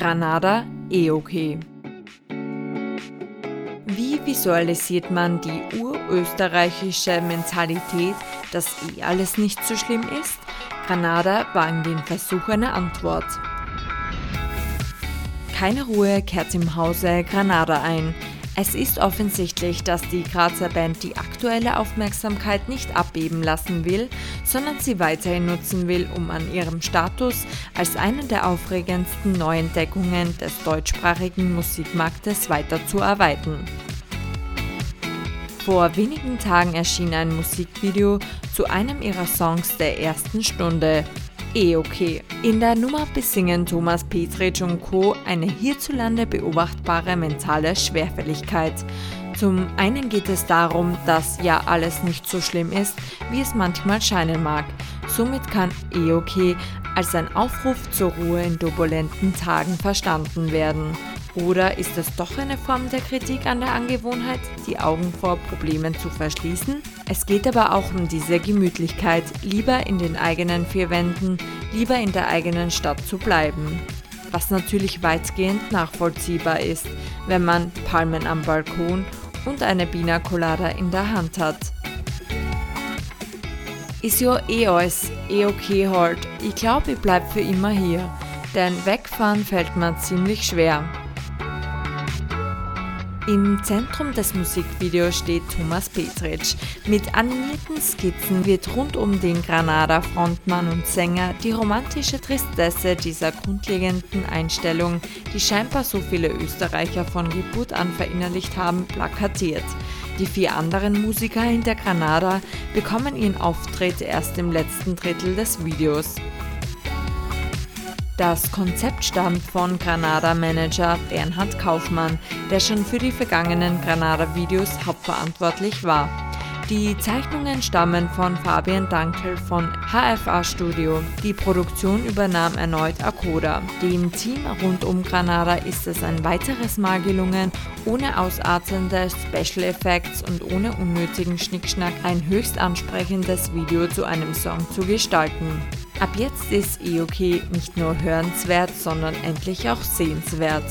Granada EOK. Wie visualisiert man die urösterreichische Mentalität, dass eh alles nicht so schlimm ist? Granada war in den Versuch eine Antwort. Keine Ruhe kehrt im Hause Granada ein. Es ist offensichtlich, dass die Grazer Band die aktuelle Aufmerksamkeit nicht abeben lassen will, sondern sie weiterhin nutzen will, um an ihrem Status als eine der aufregendsten Neuentdeckungen des deutschsprachigen Musikmarktes weiter zu erweitern. Vor wenigen Tagen erschien ein Musikvideo zu einem ihrer Songs der ersten Stunde, eh okay. In der Nummer besingen Thomas Petric und Co. eine hierzulande beobachtbare mentale Schwerfälligkeit. Zum einen geht es darum, dass ja alles nicht so schlimm ist, wie es manchmal scheinen mag. Somit kann eh okay als ein Aufruf zur Ruhe in turbulenten Tagen verstanden werden. Oder ist es doch eine Form der Kritik an der Angewohnheit, die Augen vor Problemen zu verschließen? Es geht aber auch um diese Gemütlichkeit, lieber in den eigenen vier Wänden, lieber in der eigenen Stadt zu bleiben. Was natürlich weitgehend nachvollziehbar ist, wenn man Palmen am Balkon und eine Pina Colada in der Hand hat. Ist ja eh alles eh okay halt. Ich glaube, ich bleib für immer hier. Denn wegfahren fällt mir ziemlich schwer. Im Zentrum des Musikvideos steht Thomas Petric. Mit animierten Skizzen wird rund um den Granada-Frontmann und Sänger die romantische Tristesse dieser grundlegenden Einstellung, die scheinbar so viele Österreicher von Geburt an verinnerlicht haben, plakatiert. Die vier anderen Musiker hinter Granada bekommen ihren Auftritt erst im letzten Drittel des Videos. Das Konzept stammt von Granada-Manager Bernhard Kaufmann, der schon für die vergangenen Granada-Videos hauptverantwortlich war. Die Zeichnungen stammen von Fabian Dankel von HFA Studio. Die Produktion übernahm erneut Akoda. Dem Team rund um Granada ist es ein weiteres Mal gelungen, ohne ausartende Special Effects und ohne unnötigen Schnickschnack ein höchst ansprechendes Video zu einem Song zu gestalten. Ab jetzt ist EOK nicht nur hörenswert, sondern endlich auch sehenswert.